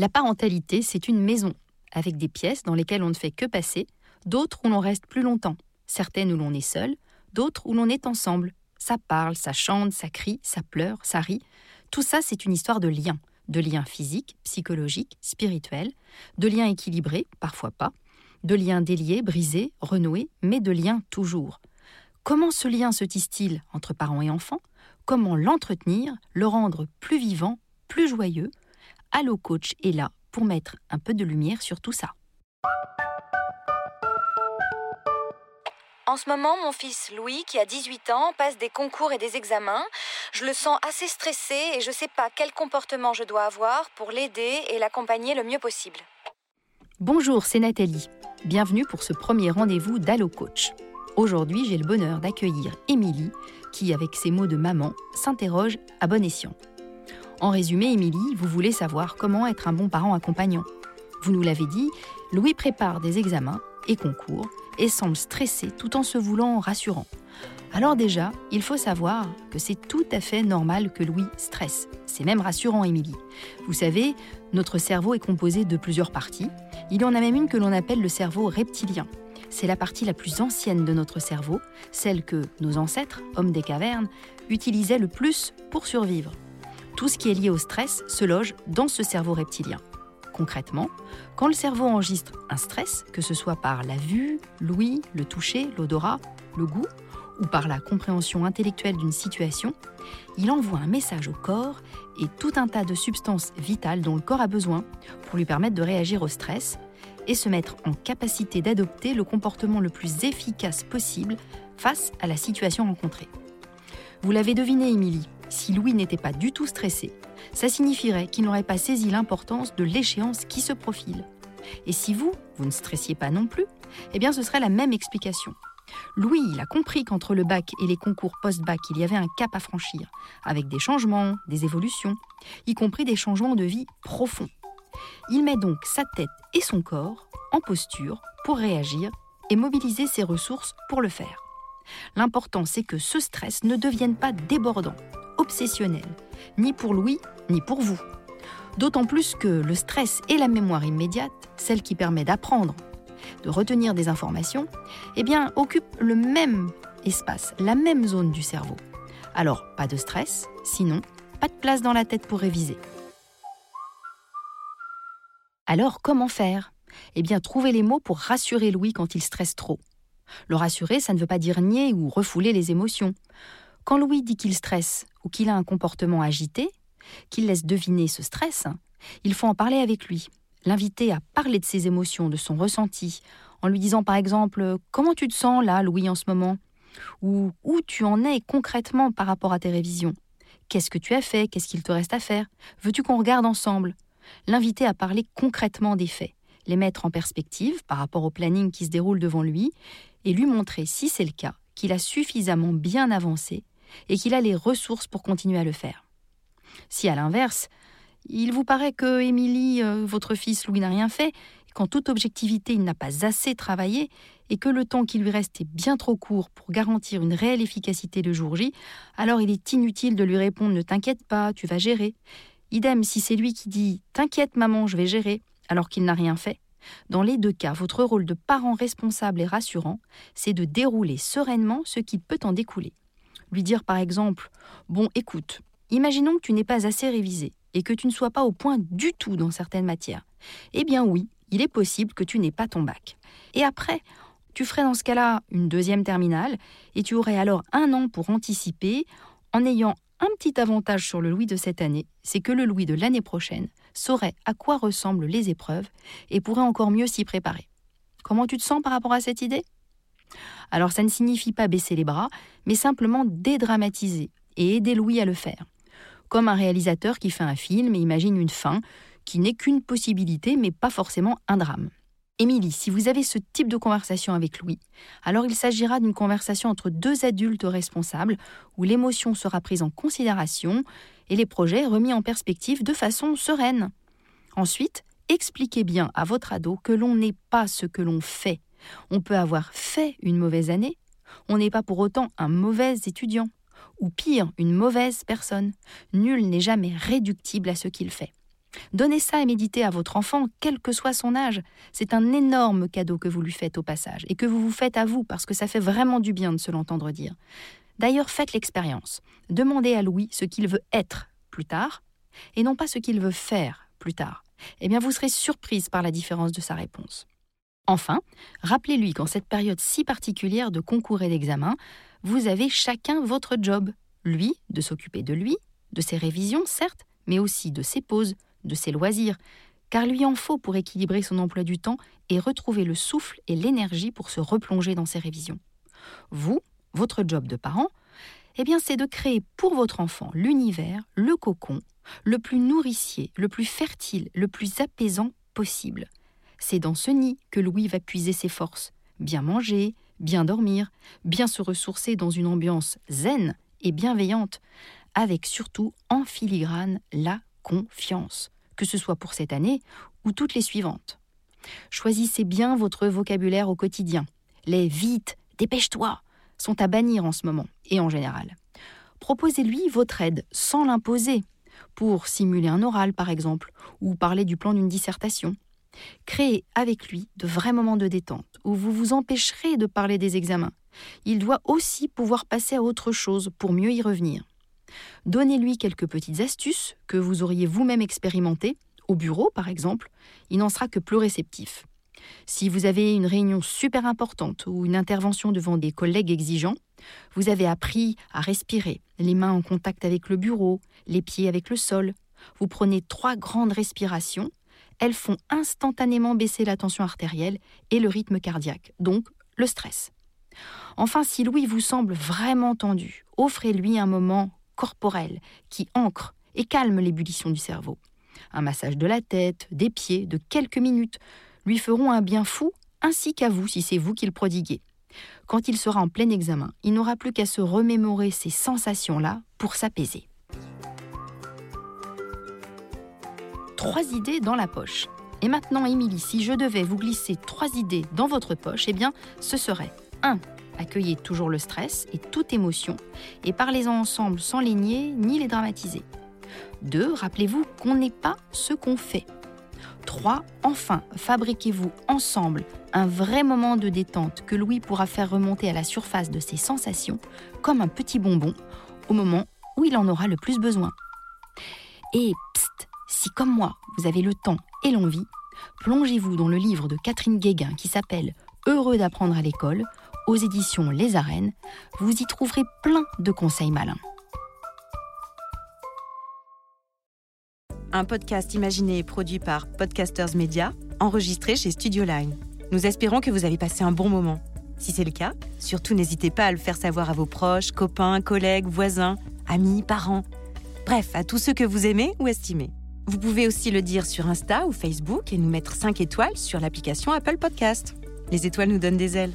La parentalité, c'est une maison, avec des pièces dans lesquelles on ne fait que passer, d'autres où l'on reste plus longtemps, certaines où l'on est seul, d'autres où l'on est ensemble. Ça parle, ça chante, ça crie, ça pleure, ça rit. Tout ça, c'est une histoire de liens, de liens physiques, psychologiques, spirituels, de liens équilibrés, parfois pas, de liens déliés, brisés, renoués, mais de liens toujours. Comment ce lien se tisse-t-il entre parents et enfants? Comment l'entretenir, le rendre plus vivant, plus joyeux Allo Coach est là pour mettre un peu de lumière sur tout ça. En ce moment, mon fils Louis, qui a 18 ans, passe des concours et des examens. Je le sens assez stressé et je ne sais pas quel comportement je dois avoir pour l'aider et l'accompagner le mieux possible. Bonjour, c'est Nathalie. Bienvenue pour ce premier rendez-vous d'Allo Coach. Aujourd'hui, j'ai le bonheur d'accueillir Émilie, qui, avec ses mots de maman, s'interroge à bon escient. En résumé, Émilie, vous voulez savoir comment être un bon parent accompagnant. Vous nous l'avez dit, Louis prépare des examens et concours et semble stressé tout en se voulant rassurant. Alors déjà, il faut savoir que c'est tout à fait normal que Louis stresse. C'est même rassurant, Émilie. Vous savez, notre cerveau est composé de plusieurs parties. Il y en a même une que l'on appelle le cerveau reptilien. C'est la partie la plus ancienne de notre cerveau, celle que nos ancêtres, hommes des cavernes, utilisaient le plus pour survivre. Tout ce qui est lié au stress se loge dans ce cerveau reptilien. Concrètement, quand le cerveau enregistre un stress, que ce soit par la vue, l'ouïe, le toucher, l'odorat, le goût, ou par la compréhension intellectuelle d'une situation, il envoie un message au corps et tout un tas de substances vitales dont le corps a besoin pour lui permettre de réagir au stress et se mettre en capacité d'adopter le comportement le plus efficace possible face à la situation rencontrée. Vous l'avez deviné, Émilie, si Louis n'était pas du tout stressé, ça signifierait qu'il n'aurait pas saisi l'importance de l'échéance qui se profile. Et si vous, vous ne stressiez pas non plus, eh bien ce serait la même explication. Louis, il a compris qu'entre le bac et les concours post-bac, il y avait un cap à franchir, avec des changements, des évolutions, y compris des changements de vie profonds. Il met donc sa tête et son corps en posture pour réagir et mobiliser ses ressources pour le faire. L'important, c'est que ce stress ne devienne pas débordant, ni pour Louis, ni pour vous. D'autant plus que le stress et la mémoire immédiate, celle qui permet d'apprendre, de retenir des informations, eh occupent le même espace, la même zone du cerveau. Alors, pas de stress, sinon, pas de place dans la tête pour réviser. Alors, comment faire? Eh bien, trouver les mots pour rassurer Louis quand il stresse trop. Le rassurer, ça ne veut pas dire nier ou refouler les émotions. Quand Louis dit qu'il stresse ou qu'il a un comportement agité, qu'il laisse deviner ce stress, il faut en parler avec lui, l'inviter à parler de ses émotions, de son ressenti, en lui disant par exemple Comment tu te sens là, Louis, en ce moment? Ou où tu en es concrètement par rapport à tes révisions? Qu'est-ce que tu as fait? Qu'est-ce qu'il te reste à faire? Veux-tu qu'on regarde ensemble? L'inviter à parler concrètement des faits, les mettre en perspective par rapport au planning qui se déroule devant lui, et lui montrer, si c'est le cas, qu'il a suffisamment bien avancé et qu'il a les ressources pour continuer à le faire. Si à l'inverse, il vous paraît que Émilie, euh, votre fils Louis, n'a rien fait, qu'en toute objectivité il n'a pas assez travaillé, et que le temps qui lui reste est bien trop court pour garantir une réelle efficacité le jour J, alors il est inutile de lui répondre Ne t'inquiète pas, tu vas gérer. Idem si c'est lui qui dit T'inquiète maman, je vais gérer, alors qu'il n'a rien fait. Dans les deux cas, votre rôle de parent responsable et rassurant, c'est de dérouler sereinement ce qui peut en découler. Lui dire par exemple Bon, écoute, imaginons que tu n'aies pas assez révisé et que tu ne sois pas au point du tout dans certaines matières. Eh bien oui, il est possible que tu n'aies pas ton bac. Et après, tu ferais dans ce cas-là une deuxième terminale et tu aurais alors un an pour anticiper en ayant un petit avantage sur le Louis de cette année, c'est que le Louis de l'année prochaine saurait à quoi ressemblent les épreuves et pourrait encore mieux s'y préparer. Comment tu te sens par rapport à cette idée? Alors ça ne signifie pas baisser les bras, mais simplement dédramatiser et aider Louis à le faire. comme un réalisateur qui fait un film et imagine une fin, qui n'est qu'une possibilité mais pas forcément un drame. Émilie, si vous avez ce type de conversation avec Louis, alors il s'agira d'une conversation entre deux adultes responsables où l'émotion sera prise en considération et les projets remis en perspective de façon sereine. Ensuite, expliquez bien à votre ado que l'on n'est pas ce que l'on fait. On peut avoir fait une mauvaise année, on n'est pas pour autant un mauvais étudiant, ou pire, une mauvaise personne. Nul n'est jamais réductible à ce qu'il fait. Donnez ça et méditer à votre enfant, quel que soit son âge. C'est un énorme cadeau que vous lui faites au passage, et que vous vous faites à vous, parce que ça fait vraiment du bien de se l'entendre dire. D'ailleurs, faites l'expérience. Demandez à Louis ce qu'il veut être plus tard, et non pas ce qu'il veut faire plus tard. Eh bien, vous serez surprise par la différence de sa réponse. Enfin, rappelez-lui qu'en cette période si particulière de concours et d'examen, vous avez chacun votre job. Lui, de s'occuper de lui, de ses révisions, certes, mais aussi de ses pauses, de ses loisirs, car lui en faut pour équilibrer son emploi du temps et retrouver le souffle et l'énergie pour se replonger dans ses révisions. Vous, votre job de parent, eh bien c'est de créer pour votre enfant l'univers, le cocon, le plus nourricier, le plus fertile, le plus apaisant possible. C'est dans ce nid que Louis va puiser ses forces, bien manger, bien dormir, bien se ressourcer dans une ambiance zen et bienveillante, avec surtout en filigrane la confiance, que ce soit pour cette année ou toutes les suivantes. Choisissez bien votre vocabulaire au quotidien. Les vite, dépêche-toi sont à bannir en ce moment et en général. Proposez-lui votre aide sans l'imposer, pour simuler un oral par exemple, ou parler du plan d'une dissertation. Créez avec lui de vrais moments de détente où vous vous empêcherez de parler des examens. Il doit aussi pouvoir passer à autre chose pour mieux y revenir. Donnez-lui quelques petites astuces que vous auriez vous-même expérimentées, au bureau par exemple, il n'en sera que plus réceptif. Si vous avez une réunion super importante ou une intervention devant des collègues exigeants, vous avez appris à respirer, les mains en contact avec le bureau, les pieds avec le sol. Vous prenez trois grandes respirations, elles font instantanément baisser la tension artérielle et le rythme cardiaque, donc le stress. Enfin, si Louis vous semble vraiment tendu, offrez-lui un moment corporel qui ancre et calme l'ébullition du cerveau. Un massage de la tête, des pieds, de quelques minutes, lui feront un bien fou, ainsi qu'à vous si c'est vous qui le prodiguez. Quand il sera en plein examen, il n'aura plus qu'à se remémorer ces sensations-là pour s'apaiser. Trois idées dans la poche. Et maintenant, Émilie, si je devais vous glisser trois idées dans votre poche, eh bien, ce serait 1. Accueillez toujours le stress et toute émotion et parlez-en ensemble sans les nier ni les dramatiser. 2. Rappelez-vous qu'on n'est pas ce qu'on fait. 3. Enfin, fabriquez-vous ensemble un vrai moment de détente que Louis pourra faire remonter à la surface de ses sensations comme un petit bonbon au moment où il en aura le plus besoin. Et psst, si comme moi, vous avez le temps et l'envie, plongez-vous dans le livre de Catherine Guéguin qui s'appelle Heureux d'apprendre à l'école aux éditions Les Arènes. Vous y trouverez plein de conseils malins. un podcast imaginé et produit par Podcasters Media, enregistré chez Studio Line. Nous espérons que vous avez passé un bon moment. Si c'est le cas, surtout n'hésitez pas à le faire savoir à vos proches, copains, collègues, voisins, amis, parents, bref, à tous ceux que vous aimez ou estimez. Vous pouvez aussi le dire sur Insta ou Facebook et nous mettre 5 étoiles sur l'application Apple Podcast. Les étoiles nous donnent des ailes.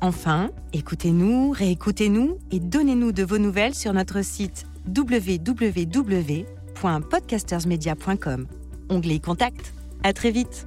Enfin, écoutez-nous, réécoutez-nous et donnez-nous de vos nouvelles sur notre site www www.podcastersmedia.com. Onglet Contact. À très vite.